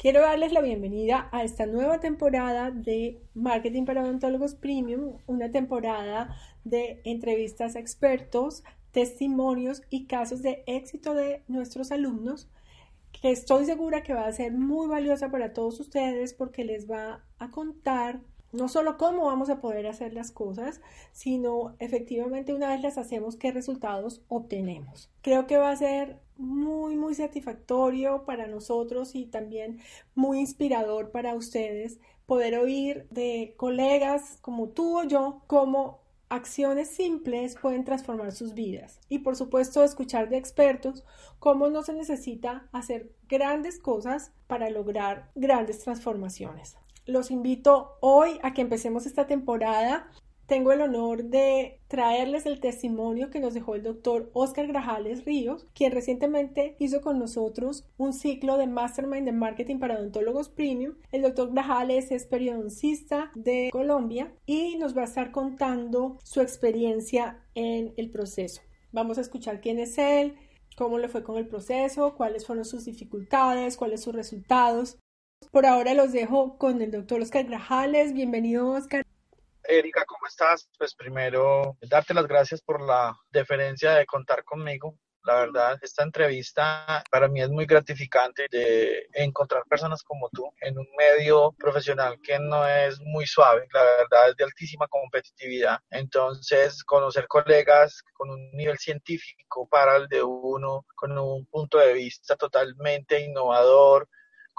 Quiero darles la bienvenida a esta nueva temporada de Marketing para Odontólogos Premium, una temporada de entrevistas a expertos, testimonios y casos de éxito de nuestros alumnos que estoy segura que va a ser muy valiosa para todos ustedes porque les va a contar no solo cómo vamos a poder hacer las cosas, sino efectivamente una vez las hacemos, qué resultados obtenemos. Creo que va a ser muy, muy satisfactorio para nosotros y también muy inspirador para ustedes poder oír de colegas como tú o yo cómo acciones simples pueden transformar sus vidas. Y por supuesto, escuchar de expertos cómo no se necesita hacer grandes cosas para lograr grandes transformaciones. Los invito hoy a que empecemos esta temporada. Tengo el honor de traerles el testimonio que nos dejó el doctor Oscar Grajales Ríos, quien recientemente hizo con nosotros un ciclo de Mastermind de Marketing para Odontólogos Premium. El doctor Grajales es periodoncista de Colombia y nos va a estar contando su experiencia en el proceso. Vamos a escuchar quién es él, cómo le fue con el proceso, cuáles fueron sus dificultades, cuáles sus resultados. Por ahora los dejo con el doctor Oscar Grajales. Bienvenido, Oscar. Erika, ¿cómo estás? Pues primero, darte las gracias por la deferencia de contar conmigo. La verdad, esta entrevista para mí es muy gratificante de encontrar personas como tú en un medio profesional que no es muy suave, la verdad es de altísima competitividad. Entonces, conocer colegas con un nivel científico para el de uno, con un punto de vista totalmente innovador,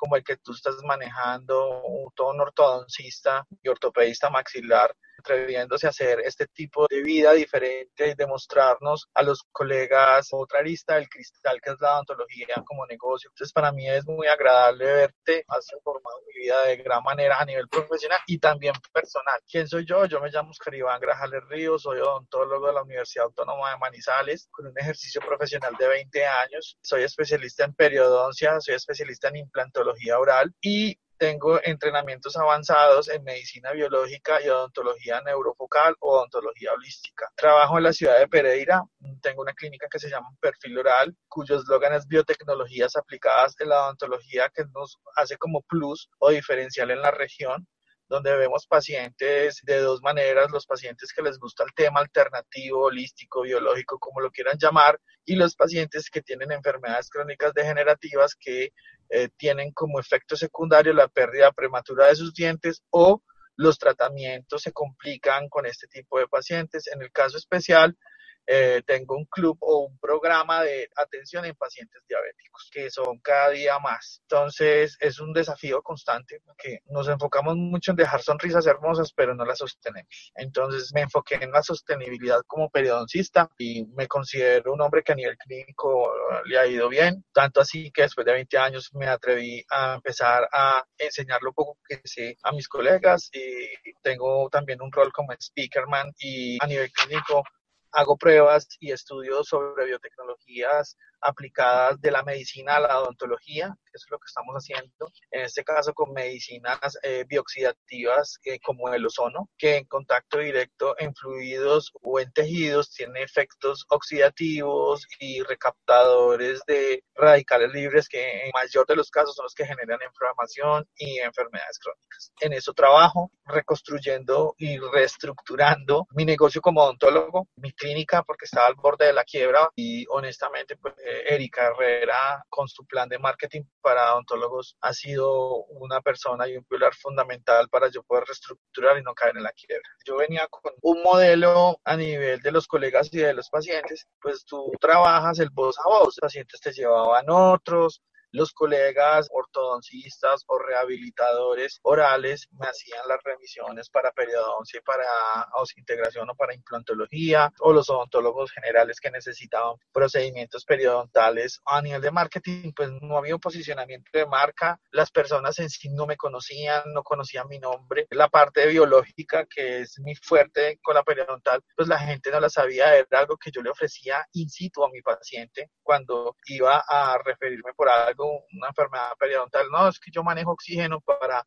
como el que tú estás manejando, un ortodoncista y ortopedista maxilar, atreviéndose a hacer este tipo de vida diferente y demostrarnos a los colegas otra arista del cristal que es la odontología como negocio. Entonces para mí es muy agradable verte, has transformado mi vida de gran manera a nivel profesional y también personal. ¿Quién soy yo? Yo me llamo Oscar Iván Grajales Ríos, soy odontólogo de la Universidad Autónoma de Manizales con un ejercicio profesional de 20 años. Soy especialista en periodoncia, soy especialista en implantología oral y tengo entrenamientos avanzados en medicina biológica y odontología neurofocal o odontología holística. Trabajo en la ciudad de Pereira, tengo una clínica que se llama Perfil Oral, cuyo eslogan es biotecnologías aplicadas en la odontología que nos hace como plus o diferencial en la región donde vemos pacientes de dos maneras, los pacientes que les gusta el tema alternativo, holístico, biológico, como lo quieran llamar, y los pacientes que tienen enfermedades crónicas degenerativas que eh, tienen como efecto secundario la pérdida prematura de sus dientes o los tratamientos se complican con este tipo de pacientes. En el caso especial, eh, tengo un club o un programa de atención en pacientes diabéticos, que son cada día más. Entonces, es un desafío constante porque nos enfocamos mucho en dejar sonrisas hermosas, pero no las sostenemos. Entonces, me enfoqué en la sostenibilidad como periodoncista y me considero un hombre que a nivel clínico le ha ido bien, tanto así que después de 20 años me atreví a empezar a enseñar lo poco que sé a mis colegas y tengo también un rol como speakerman y a nivel clínico hago pruebas y estudios sobre biotecnologías aplicadas de la medicina a la odontología, que es lo que estamos haciendo, en este caso con medicinas eh, bioxidativas eh, como el ozono, que en contacto directo en fluidos o en tejidos tiene efectos oxidativos y recaptadores de radicales libres que en mayor de los casos son los que generan inflamación y enfermedades crónicas. En eso trabajo, reconstruyendo y reestructurando mi negocio como odontólogo, mi clínica porque estaba al borde de la quiebra y honestamente pues Erika Herrera con su plan de marketing para odontólogos ha sido una persona y un pilar fundamental para yo poder reestructurar y no caer en la quiebra. Yo venía con un modelo a nivel de los colegas y de los pacientes, pues tú trabajas el voz a voz, los pacientes te llevaban otros, los colegas ortodoncistas o rehabilitadores orales me hacían las remisiones para periodoncia y para integración o para implantología, o los odontólogos generales que necesitaban procedimientos periodontales. A nivel de marketing, pues no había un posicionamiento de marca, las personas en sí no me conocían, no conocían mi nombre. La parte biológica, que es muy fuerte con la periodontal, pues la gente no la sabía, era algo que yo le ofrecía in situ a mi paciente cuando iba a referirme por algo, una enfermedad periodontal. No, es que yo manejo oxígeno para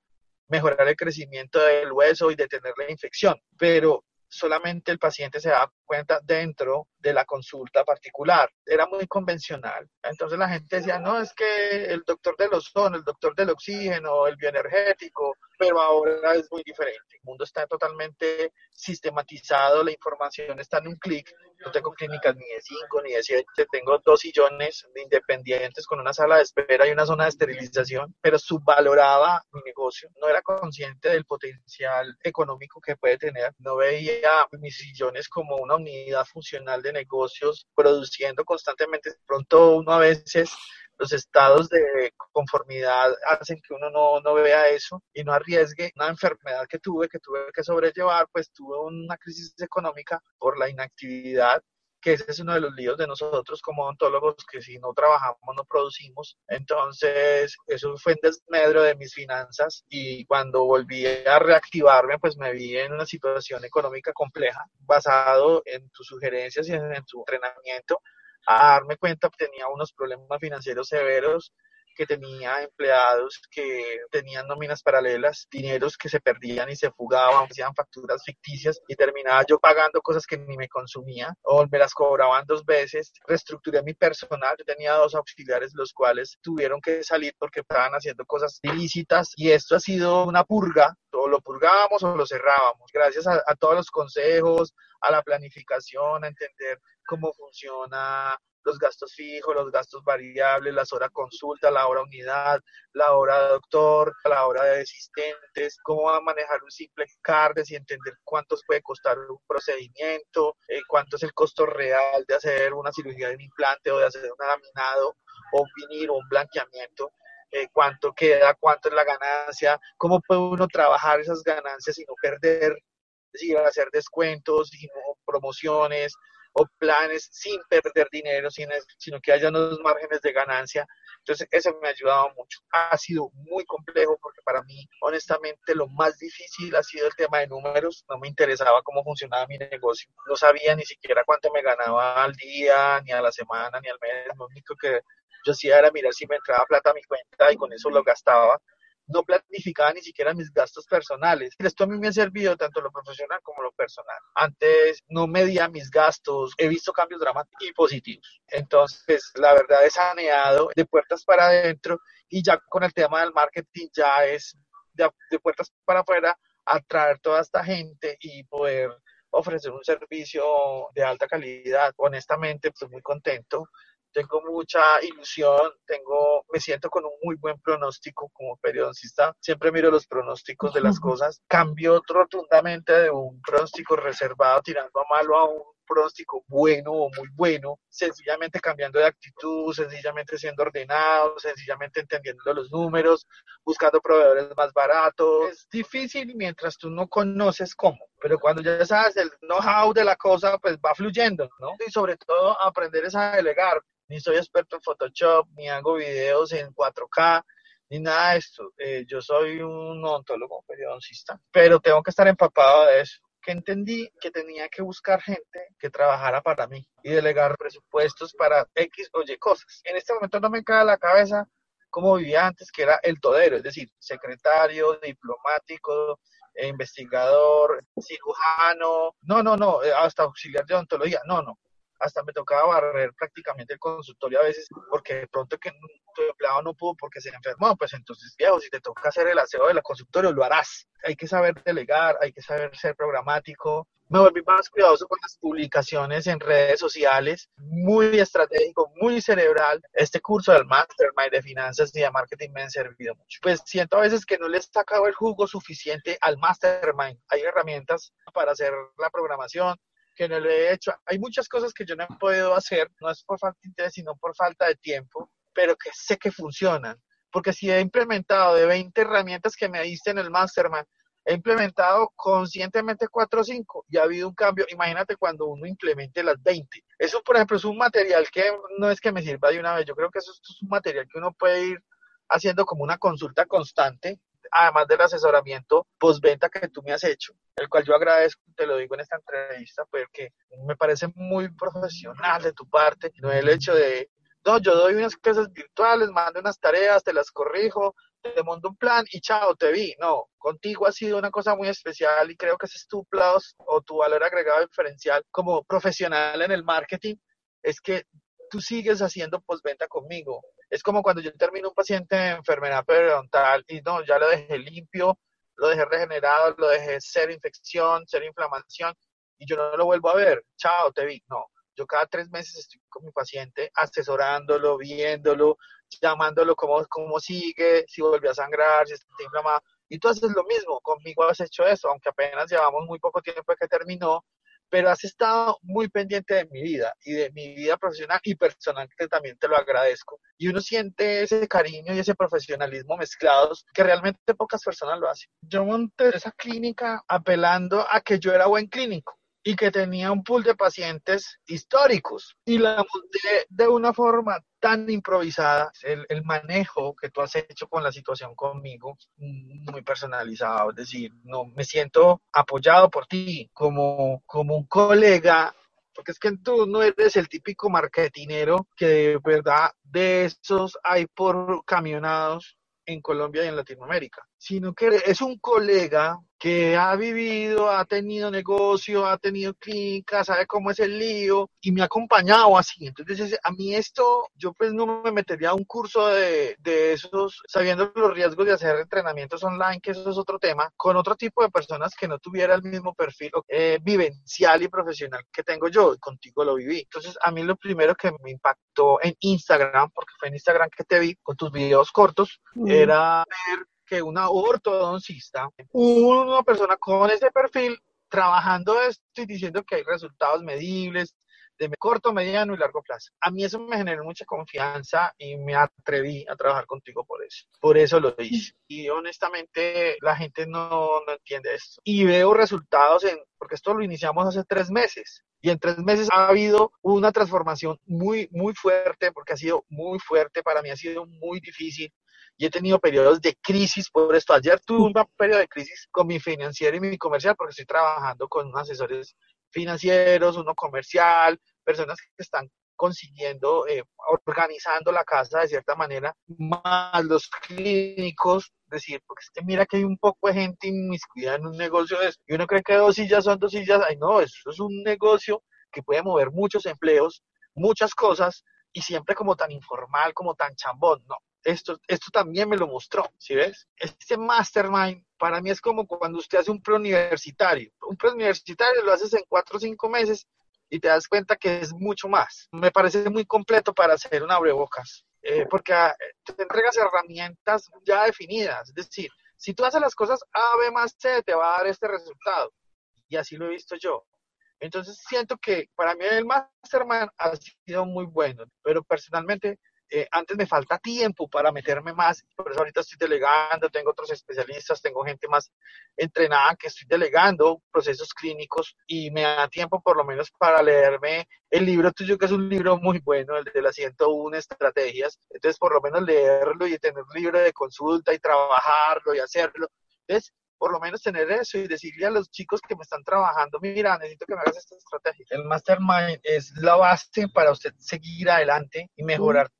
mejorar el crecimiento del hueso y detener la infección, pero solamente el paciente se da cuenta dentro de la consulta particular. Era muy convencional. Entonces la gente decía, no, es que el doctor del ozono, el doctor del oxígeno, el bioenergético, pero ahora es muy diferente. El mundo está totalmente sistematizado, la información está en un clic. No tengo clínicas ni de 5 ni de 7, tengo dos sillones independientes con una sala de espera y una zona de esterilización, pero subvaloraba mi negocio. No era consciente del potencial económico que puede tener. No veía mis sillones como una unidad funcional de negocios produciendo constantemente. Pronto uno a veces los estados de conformidad hacen que uno no, no, vea eso y no arriesgue una enfermedad que tuve, que tuve que sobrellevar, pues tuve una crisis económica por la inactividad que ese es uno de los líos de nosotros como odontólogos, que si no trabajamos no producimos. Entonces, eso fue en desmedro de mis finanzas y cuando volví a reactivarme, pues me vi en una situación económica compleja, basado en tus sugerencias y en, tu entrenamiento, a darme cuenta que tenía unos problemas financieros severos que tenía empleados que tenían nóminas paralelas, dineros que se perdían y se fugaban, hacían facturas ficticias y terminaba yo pagando cosas que ni me consumía o me las cobraban dos veces. Reestructuré mi personal, yo tenía dos auxiliares los cuales tuvieron que salir porque estaban haciendo cosas ilícitas y esto ha sido una purga, o lo purgábamos o lo cerrábamos. Gracias a todos los consejos, a la planificación, a entender cómo funciona los gastos fijos, los gastos variables, las horas consulta, la hora unidad, la hora doctor, la hora de asistentes, cómo va a manejar un simple CARDES y entender cuánto puede costar un procedimiento, eh, cuánto es el costo real de hacer una cirugía de un implante o de hacer un laminado o un vinil o un blanqueamiento. Eh, cuánto queda, cuánto es la ganancia, cómo puede uno trabajar esas ganancias y no perder, es decir, hacer descuentos promociones, o planes sin perder dinero, sino que haya unos márgenes de ganancia. Entonces, eso me ha ayudado mucho. Ha sido muy complejo porque para mí, honestamente, lo más difícil ha sido el tema de números. No me interesaba cómo funcionaba mi negocio. No sabía ni siquiera cuánto me ganaba al día, ni a la semana, ni al mes. Lo único que yo hacía era mirar si me entraba plata a mi cuenta y con eso lo gastaba no planificaba ni siquiera mis gastos personales. Esto a mí me ha servido tanto lo profesional como lo personal. Antes no medía mis gastos, he visto cambios dramáticos y positivos. Entonces, la verdad he saneado de puertas para adentro y ya con el tema del marketing ya es de, de puertas para afuera atraer toda esta gente y poder ofrecer un servicio de alta calidad. Honestamente, estoy muy contento tengo mucha ilusión, tengo, me siento con un muy buen pronóstico como periodoncista, siempre miro los pronósticos de las cosas, cambio rotundamente de un pronóstico reservado tirando a malo a un pronóstico bueno o muy bueno, sencillamente cambiando de actitud, sencillamente siendo ordenado, sencillamente entendiendo los números, buscando proveedores más baratos. Es difícil mientras tú no conoces cómo, pero cuando ya sabes el know-how de la cosa, pues va fluyendo, ¿no? Y sobre todo aprender es a delegar ni soy experto en Photoshop, ni hago videos en 4K, ni nada de esto. Eh, yo soy un odontólogo, periodoncista, pero tengo que estar empapado de eso. Que entendí que tenía que buscar gente que trabajara para mí y delegar presupuestos para X o Y cosas. En este momento no me cae a la cabeza como vivía antes, que era el todero, es decir, secretario, diplomático, investigador, cirujano, no, no, no, eh, hasta auxiliar de odontología, no, no, hasta me tocaba barrer prácticamente el consultorio a veces porque de pronto que tu empleado no pudo porque se enfermó, pues entonces viejo, si te toca hacer el aseo del consultorio, lo harás. Hay que saber delegar, hay que saber ser programático. Me volví más cuidadoso con las publicaciones en redes sociales, muy estratégico, muy cerebral. Este curso del Mastermind de Finanzas y de Marketing me ha servido mucho. Pues siento a veces que no le he sacado el jugo suficiente al Mastermind. Hay herramientas para hacer la programación, que no lo he hecho. Hay muchas cosas que yo no he podido hacer, no es por falta de interés, sino por falta de tiempo. pero que sé que funcionan. Porque si he implementado de 20 herramientas que me diste en el Mastermind, he implementado conscientemente 4 o 5 y ha habido un cambio. Imagínate cuando uno implemente las 20. Eso, por ejemplo, es un material que no es que me sirva de una vez. Yo creo que eso es un material que uno puede ir haciendo como una consulta constante, además del asesoramiento postventa que tú me has hecho, el cual yo agradezco, te lo digo en esta entrevista, porque me parece muy profesional de tu parte, no el hecho de, no, yo doy unas clases virtuales, mando unas tareas, te las corrijo, te monto un plan y chao, te vi. No, contigo ha sido una cosa muy especial y creo que ese es tu plus o tu valor agregado diferencial como profesional en el marketing, es que tú sigues haciendo postventa conmigo. Es como cuando yo termino un paciente de enfermedad periodontal y no, ya lo dejé limpio, lo dejé regenerado, lo dejé cero infección, cero inflamación y yo no lo vuelvo a ver. Chao, te vi. No, yo cada tres meses estoy con mi paciente asesorándolo, viéndolo, llamándolo cómo, cómo sigue, si vuelve a sangrar, si está inflamado. Y tú haces lo mismo, conmigo has hecho eso, aunque apenas llevamos muy poco tiempo que terminó, pero has estado muy pendiente de mi vida y de mi vida profesional y personal, que también te lo agradezco. Y uno siente ese cariño y ese profesionalismo mezclados que realmente pocas personas lo hacen. Yo monté esa clínica apelando a que yo era buen clínico y que tenía un pool de pacientes históricos. Y la monté de una forma tan improvisada, el, el, manejo que tú has hecho con la situación conmigo, muy personalizado, es decir, no me siento apoyado por ti como, como un colega, porque es que tú no eres el típico marketinero que de verdad de esos hay por camionados en Colombia y en Latinoamérica, sino que es un colega que ha vivido, ha tenido negocio, ha tenido clínica, sabe cómo es el lío y me ha acompañado así. Entonces, a mí esto, yo pues no me metería a un curso de, de esos, sabiendo los riesgos de hacer entrenamientos online, que eso es otro tema, con otro tipo de personas que no tuviera el mismo perfil eh, vivencial y profesional que tengo yo, y contigo lo viví. Entonces, a mí lo primero que me impactó en Instagram, porque fue en Instagram que te vi con tus videos cortos, era ver que una ortodoncista, una persona con ese perfil trabajando esto y diciendo que hay resultados medibles de corto, mediano y largo plazo. A mí eso me generó mucha confianza y me atreví a trabajar contigo por eso. Por eso lo hice. Y honestamente la gente no, no entiende esto. Y veo resultados en, porque esto lo iniciamos hace tres meses. Y en tres meses ha habido una transformación muy, muy fuerte, porque ha sido muy fuerte, para mí ha sido muy difícil y he tenido periodos de crisis por esto. Ayer tuve un periodo de crisis con mi financiero y mi comercial porque estoy trabajando con asesores financieros, uno comercial, personas que están consiguiendo, eh, organizando la casa de cierta manera, más los clínicos, decir, porque es que mira que hay un poco de gente inmiscuida en un negocio de eso, y uno cree que dos sillas son dos sillas, ay no, eso es un negocio que puede mover muchos empleos, muchas cosas, y siempre como tan informal, como tan chambón, no, esto, esto también me lo mostró, ¿sí ves? Este mastermind para mí es como cuando usted hace un preuniversitario. Un preuniversitario lo haces en cuatro o cinco meses y te das cuenta que es mucho más. Me parece muy completo para hacer un abrebocas, eh, porque ah, te entregas herramientas ya definidas. Es decir, si tú haces las cosas A, B más C, te va a dar este resultado. Y así lo he visto yo. Entonces siento que para mí el mastermind ha sido muy bueno, pero personalmente eh, antes me falta tiempo para meterme más, por eso ahorita estoy delegando, tengo otros especialistas, tengo gente más entrenada que estoy delegando procesos clínicos y me da tiempo por lo menos para leerme el libro tuyo, que es un libro muy bueno, el de las 101 estrategias, entonces por lo menos leerlo y tener libre de consulta y trabajarlo y hacerlo. Entonces, por lo menos tener eso y decirle a los chicos que me están trabajando, mira, necesito que me hagas esta estrategia. El mastermind es la base para usted seguir adelante y mejorar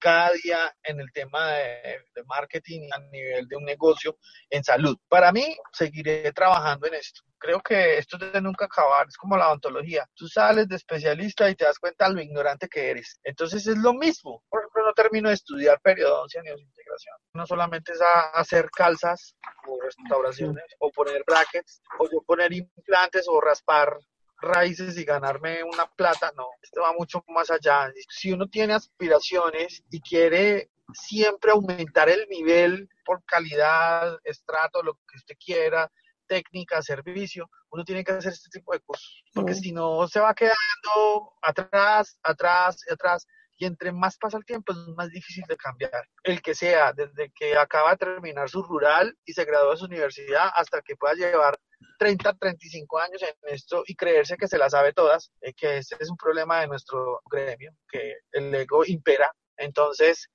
cada día en el tema de, marketing a nivel de un negocio en salud. Para mí, seguiré trabajando en esto. Creo que esto es de nunca acabar, es como la odontología. Tú sales de especialista y te das cuenta de lo ignorante que eres. Entonces es lo mismo. Por ejemplo, no termino de estudiar periodoncia ni integración. No solamente es hacer calzas o restauraciones o poner brackets o yo poner implantes o raspar raíces y ganarme una plata, no, esto va mucho más allá. Si uno tiene aspiraciones y quiere siempre aumentar el nivel por calidad, estrato, lo que usted quiera, técnica, servicio, uno tiene que hacer este tipo de cosas, porque si no se va quedando atrás, atrás, atrás, y entre más pasa el tiempo es más difícil de cambiar. El que sea, desde que acaba de terminar su rural y se graduó de su universidad hasta que pueda llevar 30, 35 años en esto y creerse que se las sabe todas, eh, que ese es un problema de nuestro gremio, que el ego impera. Entonces,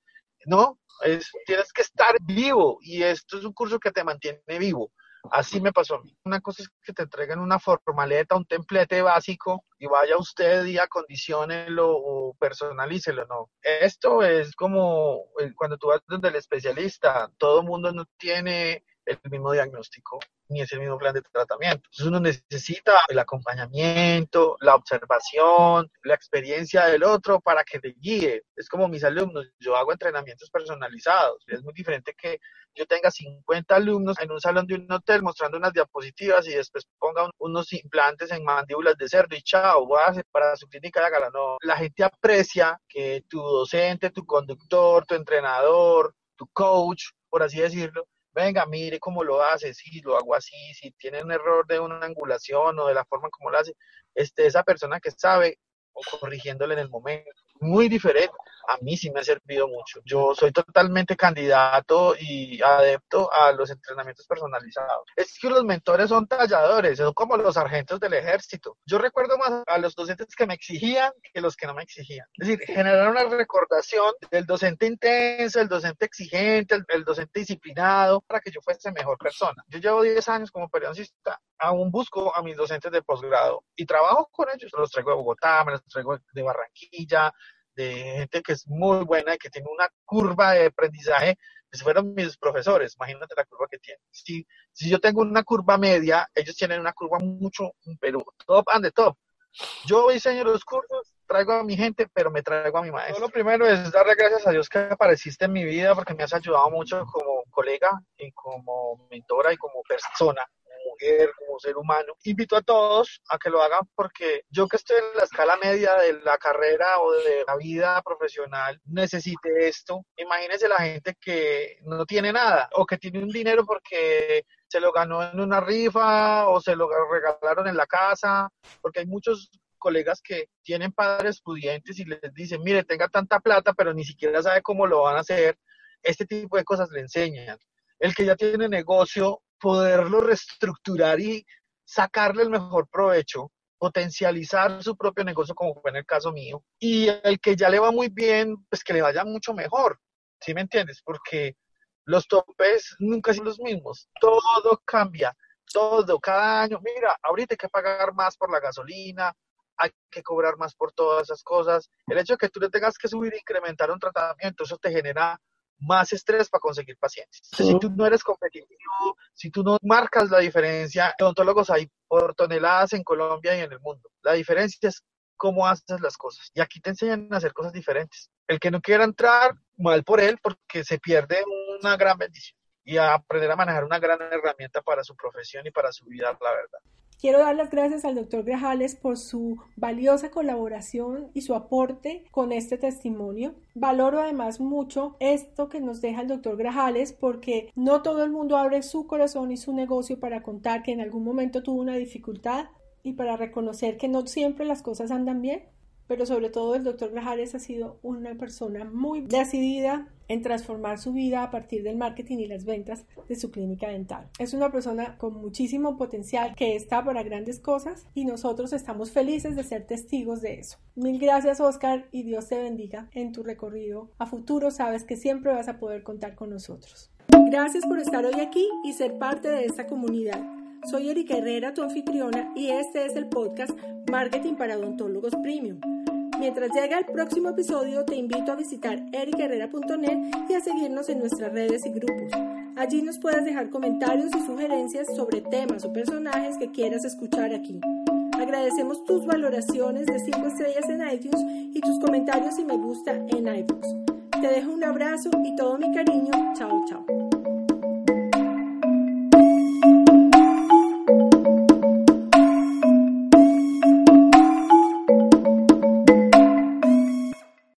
no, es, tienes que estar vivo y esto es un curso que te mantiene vivo. Así me pasó a mí. Una cosa es que te entreguen una formaleta, un templete básico y vaya usted y acondicionelo o personalícelo, no. Esto es como cuando tú vas donde el especialista, todo mundo no tiene el mismo diagnóstico ni es el mismo plan de tratamiento. Entonces uno necesita el acompañamiento, la observación, la experiencia del otro para que te guíe. Es como mis alumnos, yo hago entrenamientos personalizados. Es muy diferente que yo tenga 50 alumnos en un salón de un hotel mostrando unas diapositivas y después ponga unos implantes en mandíbulas de cerdo y chao, voy a hacer para su clínica de hágala. No, la gente aprecia que tu docente, tu conductor, tu entrenador, tu coach, por así decirlo, venga, mire cómo lo hace, si lo hago así, si tiene un error de una angulación o de la forma como lo hace, este, esa persona que sabe o corrigiéndole en el momento. Muy diferente. A mí sí me ha servido mucho. Yo soy totalmente candidato y adepto a los entrenamientos personalizados. Es que los mentores son talladores, son como los sargentos del ejército. Yo recuerdo más a los docentes que me exigían que los que no me exigían. Es decir, generar una recordación del docente intenso, el docente exigente, el, el docente disciplinado, para que yo fuese mejor persona. Yo llevo 10 años como periodoncista aún busco a mis docentes de posgrado y trabajo con ellos. Los traigo de Bogotá, me los traigo de Barranquilla, de gente que es muy buena y que tiene una curva de aprendizaje. Pues fueron mis profesores, imagínate la curva que tienen. Si, si yo tengo una curva media, ellos tienen una curva mucho, pero top and the top. Yo diseño los cursos, traigo a mi gente, pero me traigo a mi maestro. Lo primero es darle gracias a Dios que apareciste en mi vida porque me has ayudado mucho como colega y como mentora y como persona como ser humano. Invito a todos a que lo hagan porque yo que estoy en la escala media de la carrera o de la vida profesional necesite esto. Imagínense la gente que no tiene nada o que tiene un dinero porque se lo ganó en una rifa o se lo regalaron en la casa, porque hay muchos colegas que tienen padres pudientes y les dicen, mire, tenga tanta plata, pero ni siquiera sabe cómo lo van a hacer. Este tipo de cosas le enseñan. El que ya tiene negocio poderlo reestructurar y sacarle el mejor provecho, potencializar su propio negocio, como fue en el caso mío, y el que ya le va muy bien, pues que le vaya mucho mejor, ¿sí me entiendes? Porque los topes nunca son los mismos, todo cambia, todo, cada año, mira, ahorita hay que pagar más por la gasolina, hay que cobrar más por todas esas cosas, el hecho de que tú le tengas que subir e incrementar un tratamiento, eso te genera más estrés para conseguir pacientes. Si tú no eres competitivo, si tú no marcas la diferencia, odontólogos hay por toneladas en Colombia y en el mundo. La diferencia es cómo haces las cosas. Y aquí te enseñan a hacer cosas diferentes. El que no quiera entrar, mal por él, porque se pierde una gran bendición y a aprender a manejar una gran herramienta para su profesión y para su vida, la verdad. Quiero dar las gracias al doctor Grajales por su valiosa colaboración y su aporte con este testimonio. Valoro además mucho esto que nos deja el doctor Grajales porque no todo el mundo abre su corazón y su negocio para contar que en algún momento tuvo una dificultad y para reconocer que no siempre las cosas andan bien pero sobre todo el doctor Grajales ha sido una persona muy decidida en transformar su vida a partir del marketing y las ventas de su clínica dental. Es una persona con muchísimo potencial que está para grandes cosas y nosotros estamos felices de ser testigos de eso. Mil gracias Oscar y Dios te bendiga en tu recorrido. A futuro sabes que siempre vas a poder contar con nosotros. Gracias por estar hoy aquí y ser parte de esta comunidad. Soy Erika Herrera, tu anfitriona, y este es el podcast Marketing para Odontólogos Premium. Mientras llega el próximo episodio, te invito a visitar ericherrera.net y a seguirnos en nuestras redes y grupos. Allí nos puedes dejar comentarios y sugerencias sobre temas o personajes que quieras escuchar aquí. Agradecemos tus valoraciones de 5 estrellas en iTunes y tus comentarios y me gusta en iBooks. Te dejo un abrazo y todo mi cariño. Chao.